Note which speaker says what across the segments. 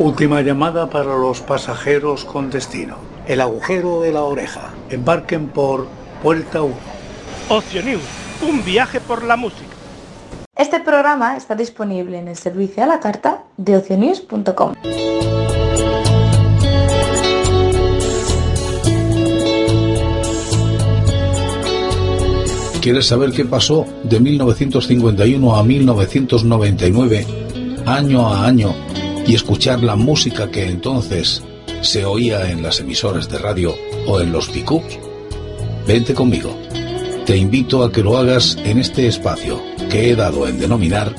Speaker 1: Última llamada para los pasajeros con destino. El agujero de la oreja. Embarquen por Puerta 1.
Speaker 2: Ocio News, un viaje por la música.
Speaker 3: Este programa está disponible en el servicio a la carta de ocionews.com.
Speaker 4: ¿Quieres saber qué pasó de 1951 a 1999, año a año, y escuchar la música que entonces se oía en las emisoras de radio o en los pickups? Vente conmigo. Te invito a que lo hagas en este espacio que he dado en denominar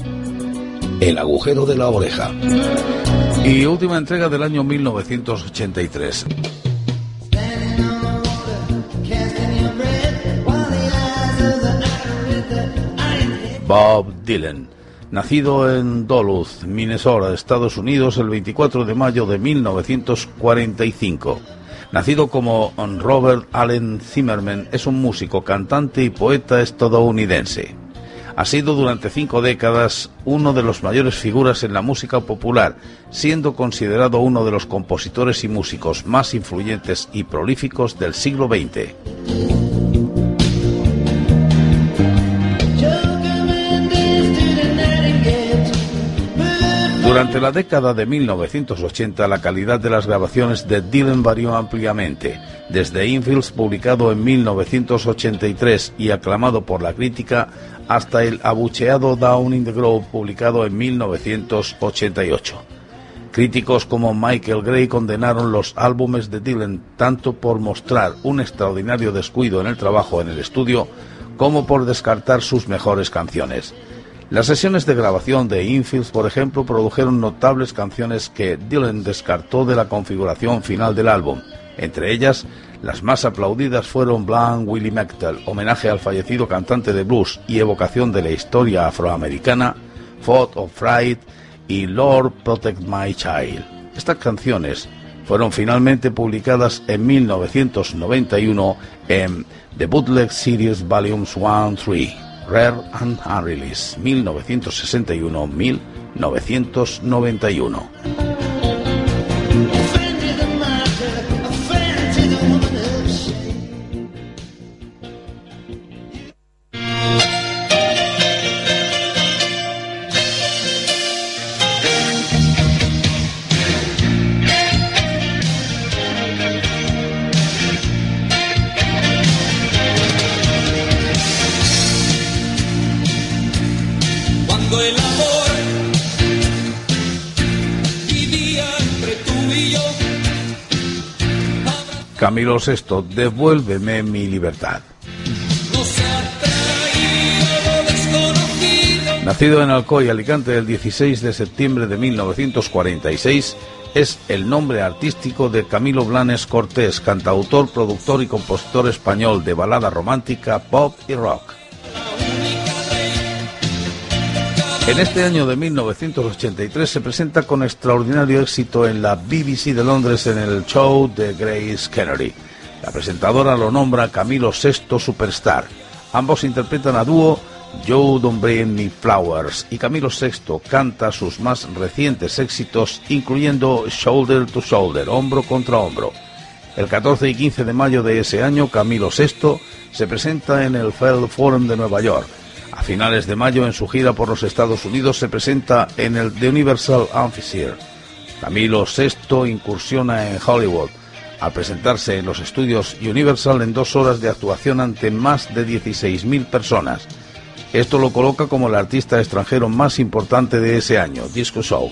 Speaker 4: El agujero de la oreja. Y última entrega del año 1983. Bob Dylan, nacido en Duluth, Minnesota, Estados Unidos, el 24 de mayo de 1945. Nacido como Robert Allen Zimmerman, es un músico, cantante y poeta estadounidense. Ha sido durante cinco décadas uno de los mayores figuras en la música popular, siendo considerado uno de los compositores y músicos más influyentes y prolíficos del siglo XX. Durante la década de 1980 la calidad de las grabaciones de Dylan varió ampliamente, desde Infields publicado en 1983 y aclamado por la crítica hasta el abucheado Down in the Grove publicado en 1988. Críticos como Michael Gray condenaron los álbumes de Dylan tanto por mostrar un extraordinario descuido en el trabajo en el estudio como por descartar sus mejores canciones. Las sesiones de grabación de Infields, por ejemplo, produjeron notables canciones que Dylan descartó de la configuración final del álbum. Entre ellas, las más aplaudidas fueron Blanc Willie McTell, homenaje al fallecido cantante de blues y evocación de la historia afroamericana, Fought of Fright y Lord Protect My Child. Estas canciones fueron finalmente publicadas en 1991 en The Bootleg Series Volumes 1-3. Rare and Unreleased 1961-1991. Camilo VI, devuélveme mi libertad. Nacido en Alcoy, Alicante, el 16 de septiembre de 1946, es el nombre artístico de Camilo Blanes Cortés, cantautor, productor y compositor español de balada romántica, pop y rock. En este año de 1983 se presenta con extraordinario éxito en la BBC de Londres en el show de Grace Kennedy. La presentadora lo nombra Camilo VI Superstar. Ambos interpretan a dúo Joe Don't Bring Flowers y Camilo VI canta sus más recientes éxitos incluyendo Shoulder to Shoulder, hombro contra hombro. El 14 y 15 de mayo de ese año Camilo VI se presenta en el Feld Forum de Nueva York a finales de mayo, en su gira por los Estados Unidos, se presenta en el The Universal Amphitheater. Camilo VI incursiona en Hollywood al presentarse en los estudios Universal en dos horas de actuación ante más de 16.000 personas. Esto lo coloca como el artista extranjero más importante de ese año, Disco Show.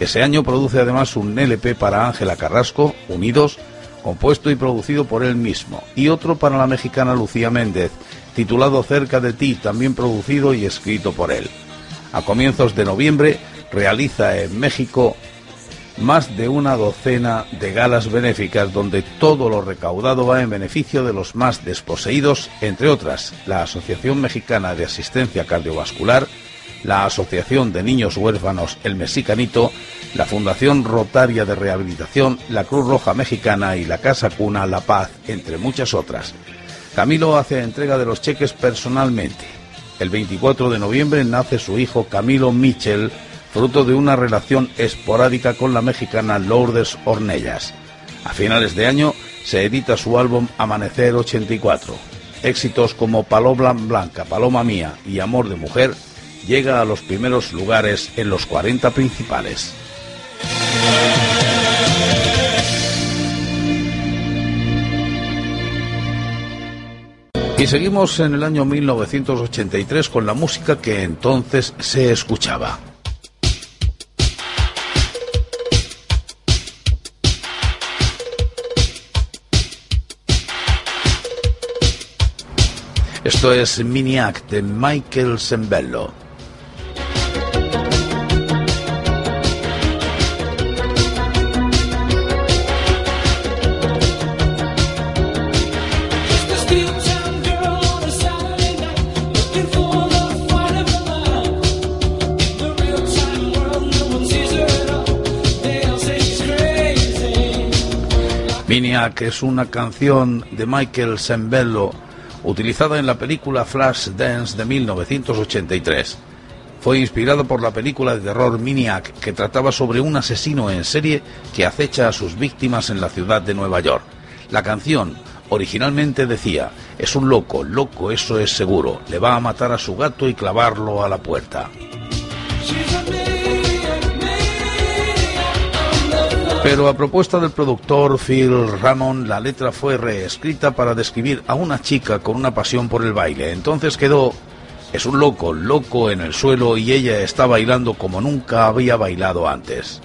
Speaker 4: Ese año produce además un LP para Ángela Carrasco, Unidos, compuesto y producido por él mismo, y otro para la mexicana Lucía Méndez, titulado Cerca de ti, también producido y escrito por él. A comienzos de noviembre realiza en México más de una docena de galas benéficas donde todo lo recaudado va en beneficio de los más desposeídos, entre otras la Asociación Mexicana de Asistencia Cardiovascular, la Asociación de Niños Huérfanos El Mexicanito, la Fundación Rotaria de Rehabilitación, la Cruz Roja Mexicana y la Casa Cuna La Paz, entre muchas otras. Camilo hace entrega de los cheques personalmente. El 24 de noviembre nace su hijo Camilo Michel, fruto de una relación esporádica con la mexicana Lourdes Ornellas. A finales de año se edita su álbum Amanecer 84. Éxitos como Paloma Blanca, Paloma Mía y Amor de Mujer llega a los primeros lugares en los 40 principales. Y seguimos en el año 1983 con la música que entonces se escuchaba. Esto es Miniac de Michael Sembello. Que es una canción de Michael Sembello utilizada en la película Flash Dance de 1983. Fue inspirado por la película de terror Miniac, que trataba sobre un asesino en serie que acecha a sus víctimas en la ciudad de Nueva York. La canción originalmente decía, es un loco, loco eso es seguro, le va a matar a su gato y clavarlo a la puerta. Pero a propuesta del productor Phil Ramon, la letra fue reescrita para describir a una chica con una pasión por el baile. Entonces quedó, es un loco, loco en el suelo y ella está bailando como nunca había bailado antes.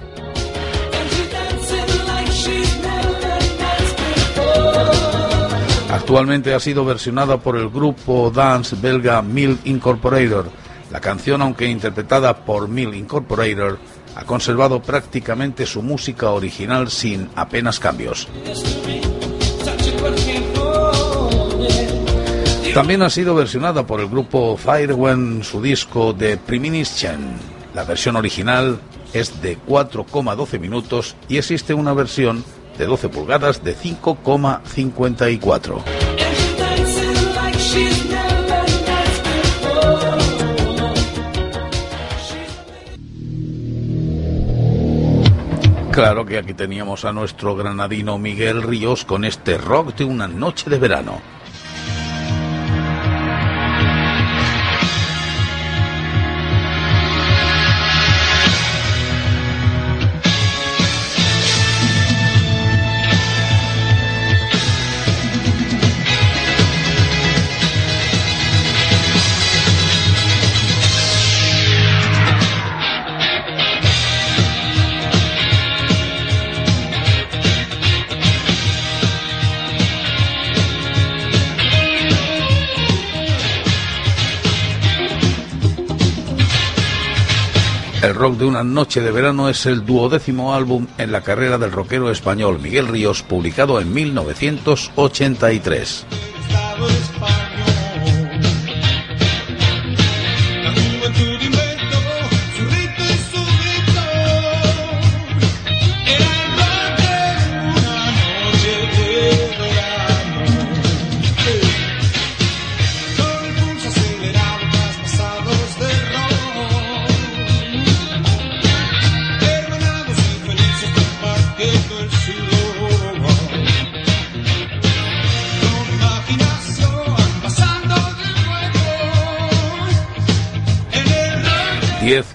Speaker 4: Actualmente ha sido versionada por el grupo dance belga Mill Incorporator. La canción, aunque interpretada por Mill Incorporator, ha conservado prácticamente su música original sin apenas cambios. También ha sido versionada por el grupo Firewen su disco de Premonition. La versión original es de 4,12 minutos y existe una versión de 12 pulgadas de 5,54. Claro que aquí teníamos a nuestro granadino Miguel Ríos con este rock de una noche de verano. Rock de una noche de verano es el duodécimo álbum en la carrera del rockero español Miguel Ríos, publicado en 1983.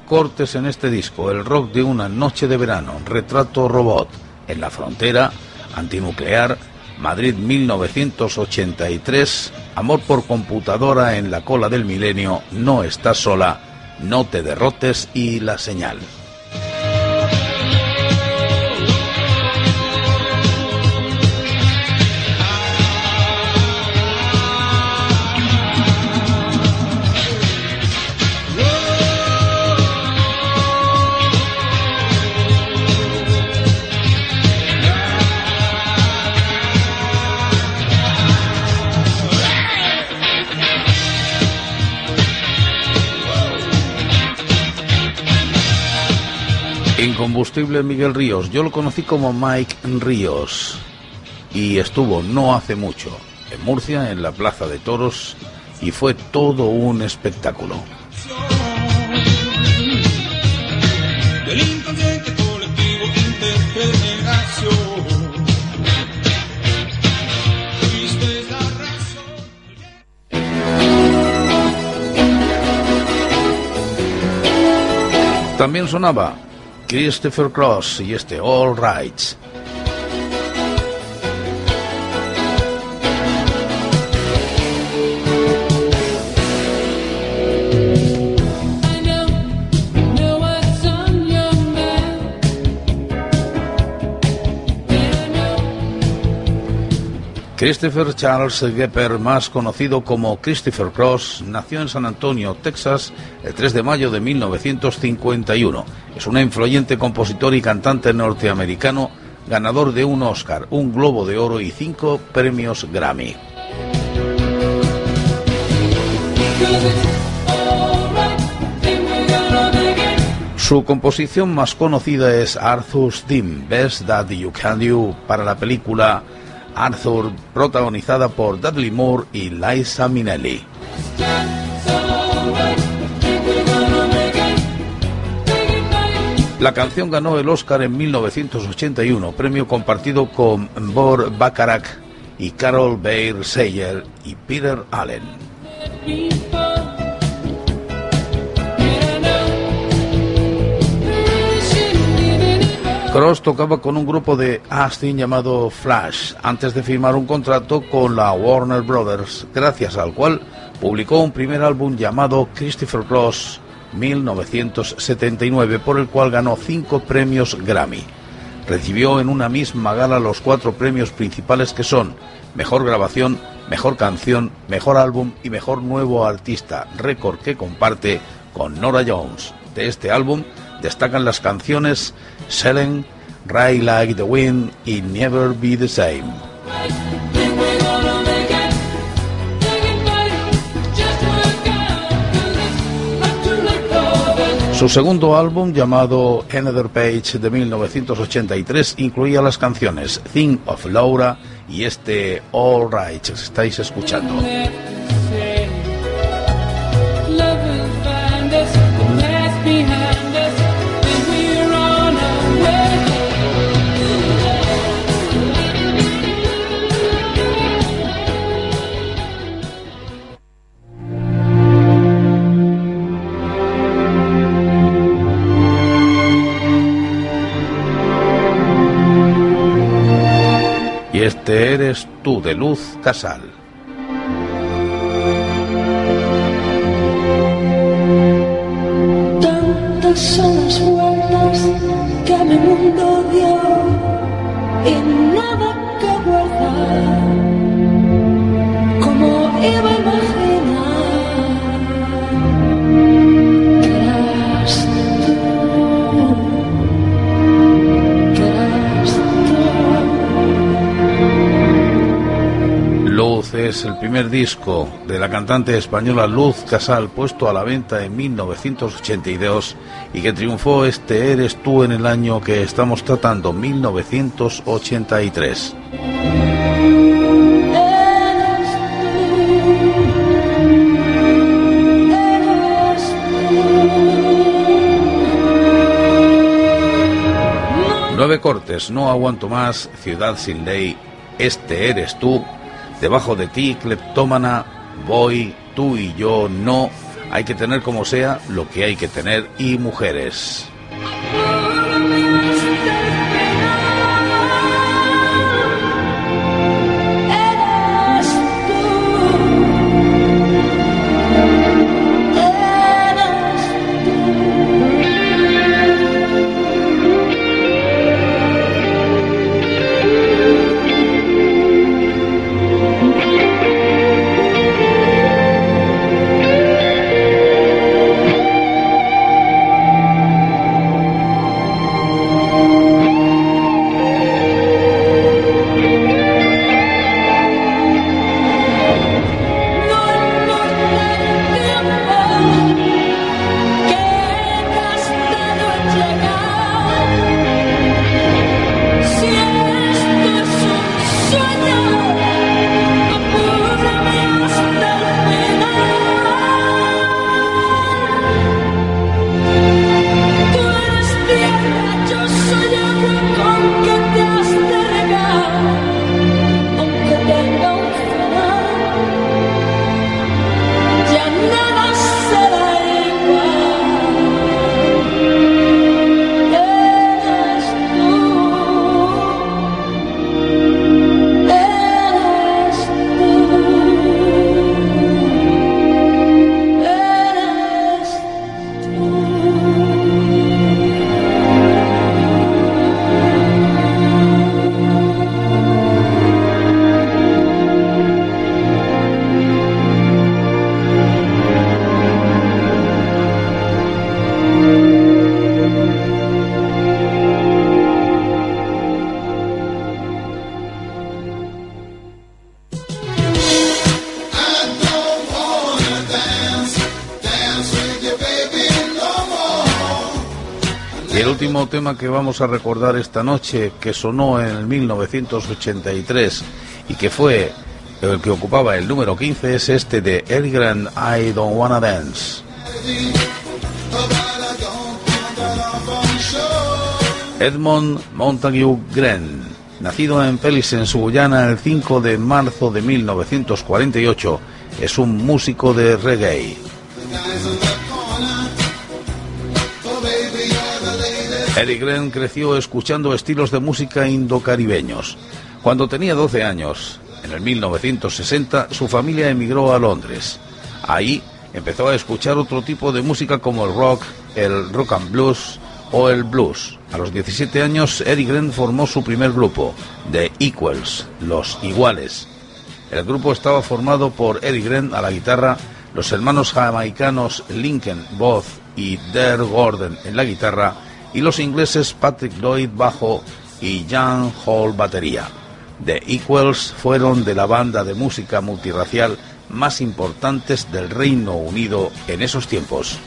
Speaker 4: Cortes en este disco, el rock de una noche de verano, retrato robot, en la frontera, antinuclear, Madrid 1983, amor por computadora en la cola del milenio, no estás sola, no te derrotes y la señal. combustible Miguel Ríos. Yo lo conocí como Mike Ríos y estuvo no hace mucho en Murcia, en la Plaza de Toros, y fue todo un espectáculo. También sonaba Christopher Cross y este All Rights. Christopher Charles Gepper, más conocido como Christopher Cross, nació en San Antonio, Texas, el 3 de mayo de 1951. Es un influyente compositor y cantante norteamericano, ganador de un Oscar, un Globo de Oro y cinco premios Grammy. Su composición más conocida es Arthur's Theme, Best That You Can Do, para la película Arthur, protagonizada por Dudley Moore y Liza Minnelli. La canción ganó el Oscar en 1981, premio compartido con Bor Bacharach y Carol Bayer Sayer y Peter Allen. Cross tocaba con un grupo de Austin llamado Flash antes de firmar un contrato con la Warner Brothers, gracias al cual publicó un primer álbum llamado Christopher Cross 1979, por el cual ganó cinco premios Grammy. Recibió en una misma gala los cuatro premios principales que son Mejor Grabación, Mejor Canción, Mejor Álbum y Mejor Nuevo Artista, récord que comparte con Nora Jones. De este álbum destacan las canciones Selling, Ride Like the Wind y Never Be the Same. Su segundo álbum, llamado Another Page de 1983, incluía las canciones Thing of Laura y este All Right, estáis escuchando. Este eres tú de Luz Casal.
Speaker 5: Tantas son las vueltas que mi mundo dio y nada que guardar. Como iba
Speaker 4: es el primer disco de la cantante española Luz Casal puesto a la venta en 1982 y que triunfó este Eres tú en el año que estamos tratando, 1983. Nueve cortes, no aguanto más, Ciudad sin ley, este eres tú, debajo de ti, cleptómana, voy, tú y yo, no, hay que tener como sea lo que hay que tener y mujeres. Tema que vamos a recordar esta noche, que sonó en el 1983 y que fue el que ocupaba el número 15, es este de Elgren, I Don't Wanna Dance. Edmond Montague Gren, nacido en Pelis, en su el 5 de marzo de 1948, es un músico de reggae. Eric Gren creció escuchando estilos de música indocaribeños. Cuando tenía 12 años, en el 1960, su familia emigró a Londres. Ahí empezó a escuchar otro tipo de música como el rock, el rock and blues o el blues. A los 17 años, Eric Gren formó su primer grupo, The Equals, Los Iguales. El grupo estaba formado por Eric Gren a la guitarra, los hermanos jamaicanos Lincoln Both y Dare Gordon en la guitarra y los ingleses Patrick Lloyd bajo y Jan Hall batería. The Equals fueron de la banda de música multirracial más importantes del Reino Unido en esos tiempos.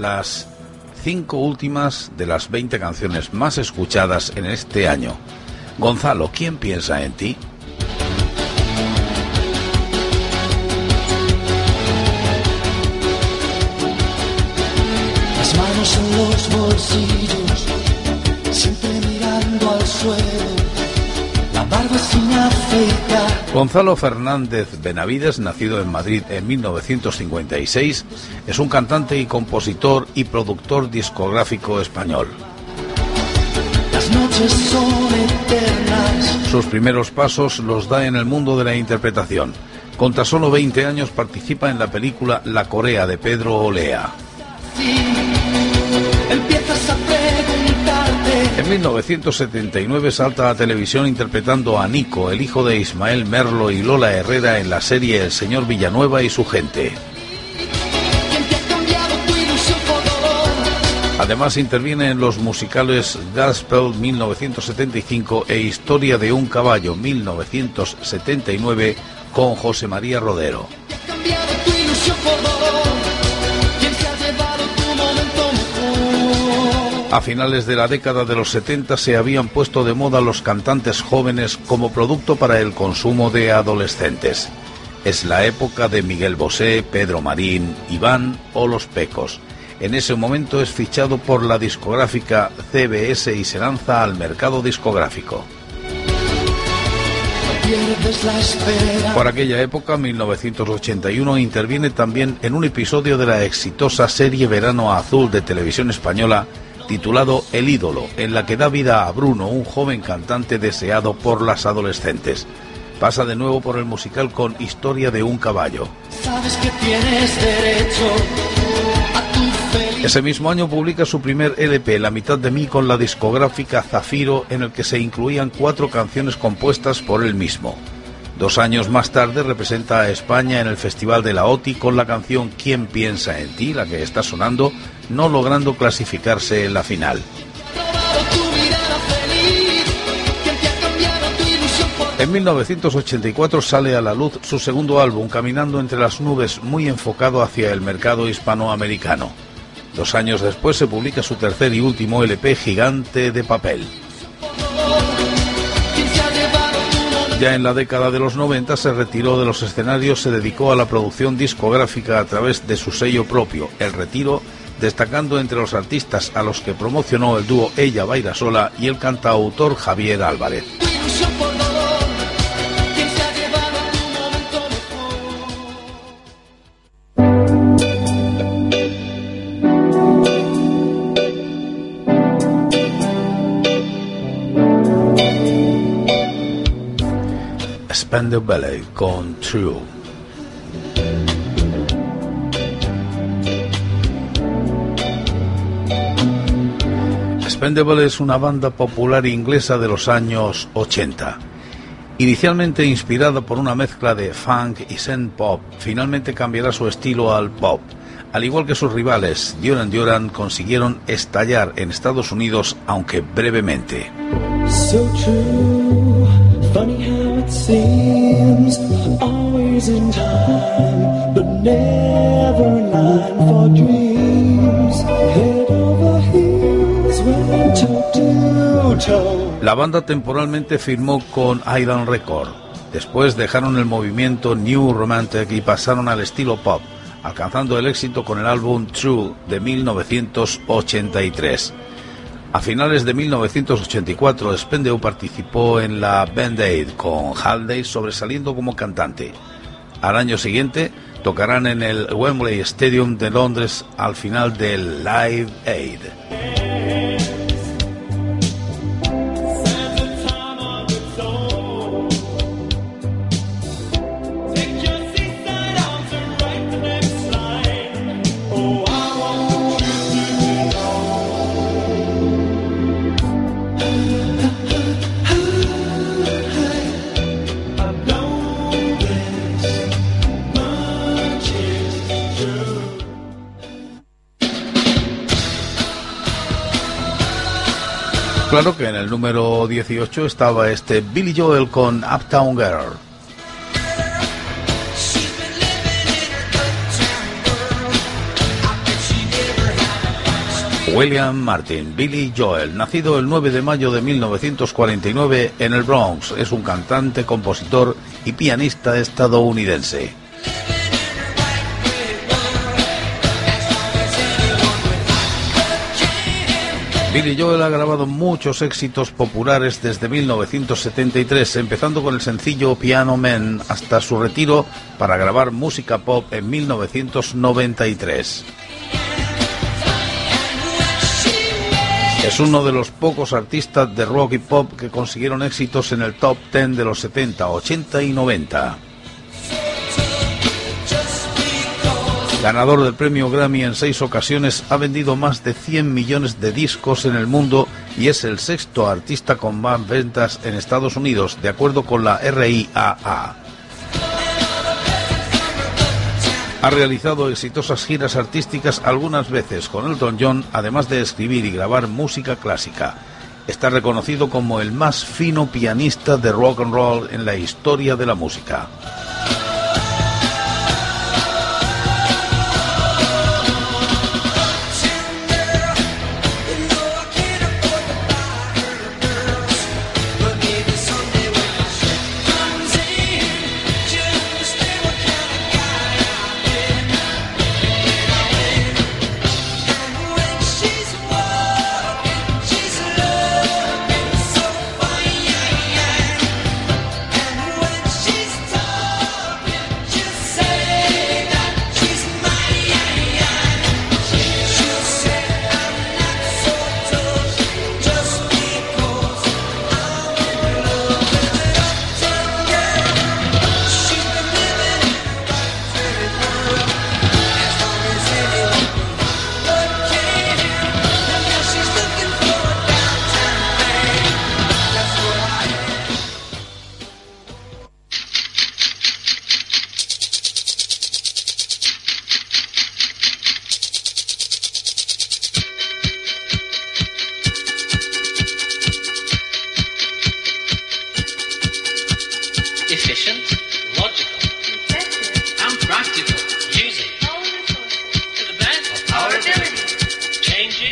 Speaker 4: Las cinco últimas de las 20 canciones más escuchadas en este año. Gonzalo, ¿quién piensa en ti?
Speaker 5: Las manos en los bolsillos, siempre mirando al suelo,
Speaker 4: Gonzalo Fernández Benavides, nacido en Madrid en 1956, es un cantante y compositor y productor discográfico español.
Speaker 5: Las noches son eternas.
Speaker 4: Sus primeros pasos los da en el mundo de la interpretación. Con tan solo 20 años participa en la película La Corea de Pedro Olea. En 1979 salta a televisión interpretando a Nico, el hijo de Ismael Merlo y Lola Herrera en la serie El señor Villanueva y su gente. Además interviene en los musicales Gospel 1975 e Historia de un caballo 1979 con José María Rodero. A finales de la década de los 70 se habían puesto de moda los cantantes jóvenes como producto para el consumo de adolescentes. Es la época de Miguel Bosé, Pedro Marín, Iván o Los Pecos. En ese momento es fichado por la discográfica CBS y se lanza al mercado discográfico. Por aquella época, 1981, interviene también en un episodio de la exitosa serie Verano Azul de televisión española titulado El ídolo, en la que da vida a Bruno, un joven cantante deseado por las adolescentes. Pasa de nuevo por el musical con Historia de un caballo.
Speaker 5: Sabes que tienes derecho a tu felicidad.
Speaker 4: Ese mismo año publica su primer LP, La mitad de mí, con la discográfica Zafiro, en el que se incluían cuatro canciones compuestas por él mismo. Dos años más tarde representa a España en el Festival de la OTI con la canción ¿Quién piensa en ti?, la que está sonando, no logrando clasificarse en la final.
Speaker 5: Robado tu mirada feliz. ¿Quién te ha cambiado tu ilusión por
Speaker 4: En 1984 sale a la luz su segundo álbum, Caminando entre las nubes, muy enfocado hacia el mercado hispanoamericano. Dos años después se publica su tercer y último LP, Gigante de Papel. Ya en la década de los 90 se retiró de los escenarios, se dedicó a la producción discográfica a través de su sello propio, El Retiro, destacando entre los artistas a los que promocionó el dúo Ella Baila Sola y el cantautor Javier Álvarez. Spandau con True. Spendable es una banda popular inglesa de los años 80. Inicialmente inspirada por una mezcla de funk y zen pop, finalmente cambiará su estilo al pop. Al igual que sus rivales, Duran Duran consiguieron estallar en Estados Unidos, aunque brevemente. La banda temporalmente firmó con Island Record. Después dejaron el movimiento New Romantic y pasaron al estilo pop, alcanzando el éxito con el álbum True de 1983. A finales de 1984, Spendeu participó en la Band Aid con Halday sobresaliendo como cantante. Al año siguiente, tocarán en el Wembley Stadium de Londres al final del Live Aid. Claro que en el número 18 estaba este Billy Joel con Uptown Girl. William Martin, Billy Joel, nacido el 9 de mayo de 1949 en el Bronx, es un cantante, compositor y pianista estadounidense. Billy Joel ha grabado muchos éxitos populares desde 1973, empezando con el sencillo Piano Man hasta su retiro para grabar música pop en 1993. Es uno de los pocos artistas de rock y pop que consiguieron éxitos en el top 10 de los 70, 80 y 90. Ganador del premio Grammy en seis ocasiones, ha vendido más de 100 millones de discos en el mundo y es el sexto artista con más ventas en Estados Unidos, de acuerdo con la RIAA. Ha realizado exitosas giras artísticas algunas veces con Elton John, además de escribir y grabar música clásica. Está reconocido como el más fino pianista de rock and roll en la historia de la música.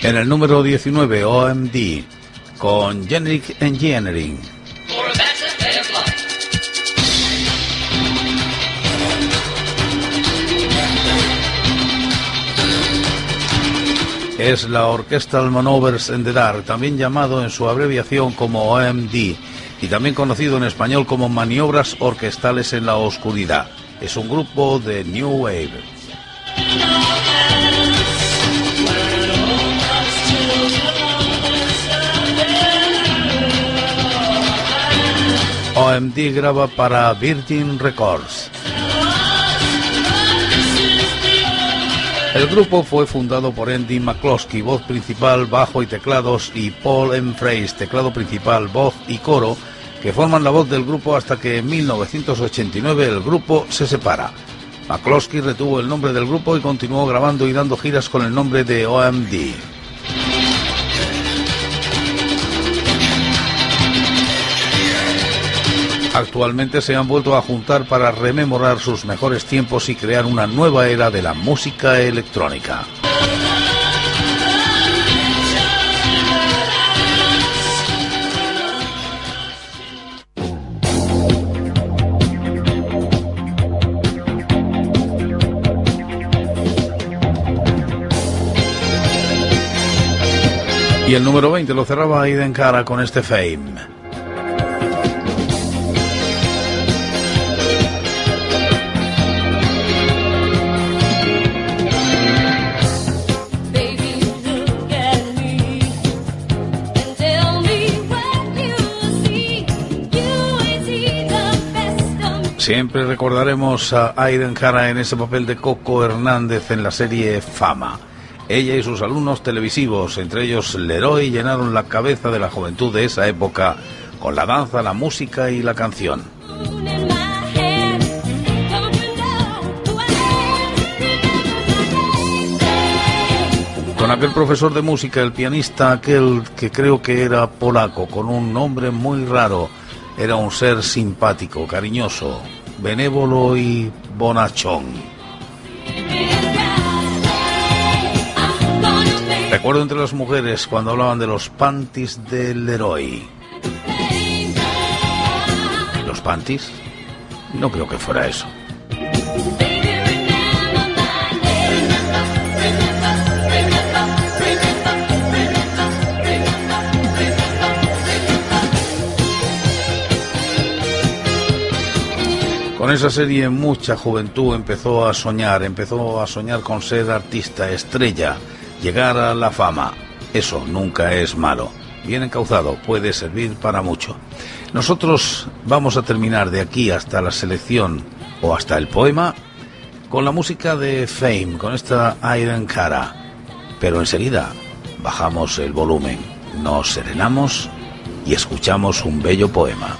Speaker 4: En el número 19, OMD, con Generic Engineering. Es la Orchestral Manovers in the Dark, también llamado en su abreviación como OMD y también conocido en español como Maniobras Orquestales en la Oscuridad. Es un grupo de New Wave. OMD graba para Virgin Records. El grupo fue fundado por Andy McCloskey, voz principal, bajo y teclados, y Paul M. Fraser, teclado principal, voz y coro, que forman la voz del grupo hasta que en 1989 el grupo se separa. McCloskey retuvo el nombre del grupo y continuó grabando y dando giras con el nombre de OMD. Actualmente se han vuelto a juntar para rememorar sus mejores tiempos y crear una nueva era de la música electrónica. Y el número 20 lo cerraba Aiden Cara con este Fame. Siempre recordaremos a Aiden Cara en ese papel de Coco Hernández en la serie Fama. Ella y sus alumnos televisivos, entre ellos Leroy, llenaron la cabeza de la juventud de esa época con la danza, la música y la canción. Con aquel profesor de música, el pianista aquel que creo que era polaco, con un nombre muy raro, era un ser simpático, cariñoso, benévolo y bonachón. Recuerdo entre las mujeres cuando hablaban de los panties del héroe. ¿Los panties? No creo que fuera eso. Con esa serie mucha juventud empezó a soñar, empezó a soñar con ser artista, estrella, llegar a la fama. Eso nunca es malo. Bien encauzado puede servir para mucho. Nosotros vamos a terminar de aquí hasta la selección o hasta el poema con la música de Fame, con esta Iron Cara. Pero enseguida bajamos el volumen, nos serenamos y escuchamos un bello poema.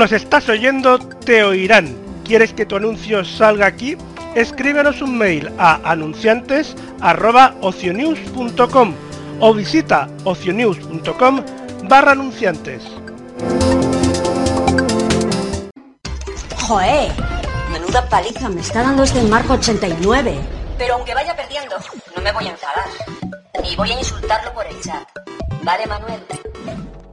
Speaker 2: Nos estás oyendo, te oirán. ¿Quieres que tu anuncio salga aquí? Escríbenos un mail a anunciantes.ocionews.com o visita ocionews.com barra anunciantes.
Speaker 6: ¡Joé! Menuda paliza me está dando este Marco 89.
Speaker 7: Pero aunque vaya perdiendo, no me voy a enfadar. Ni voy a insultarlo por el chat. ¿Vale, Manuel?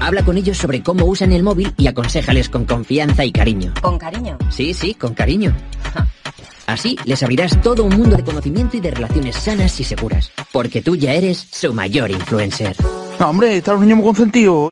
Speaker 8: Habla con ellos sobre cómo usan el móvil y aconsejales con confianza y cariño.
Speaker 7: ¿Con cariño?
Speaker 8: Sí, sí, con cariño. Así les abrirás todo un mundo de conocimiento y de relaciones sanas y seguras. Porque tú ya eres su mayor influencer.
Speaker 9: No, hombre, están los niños muy consentidos.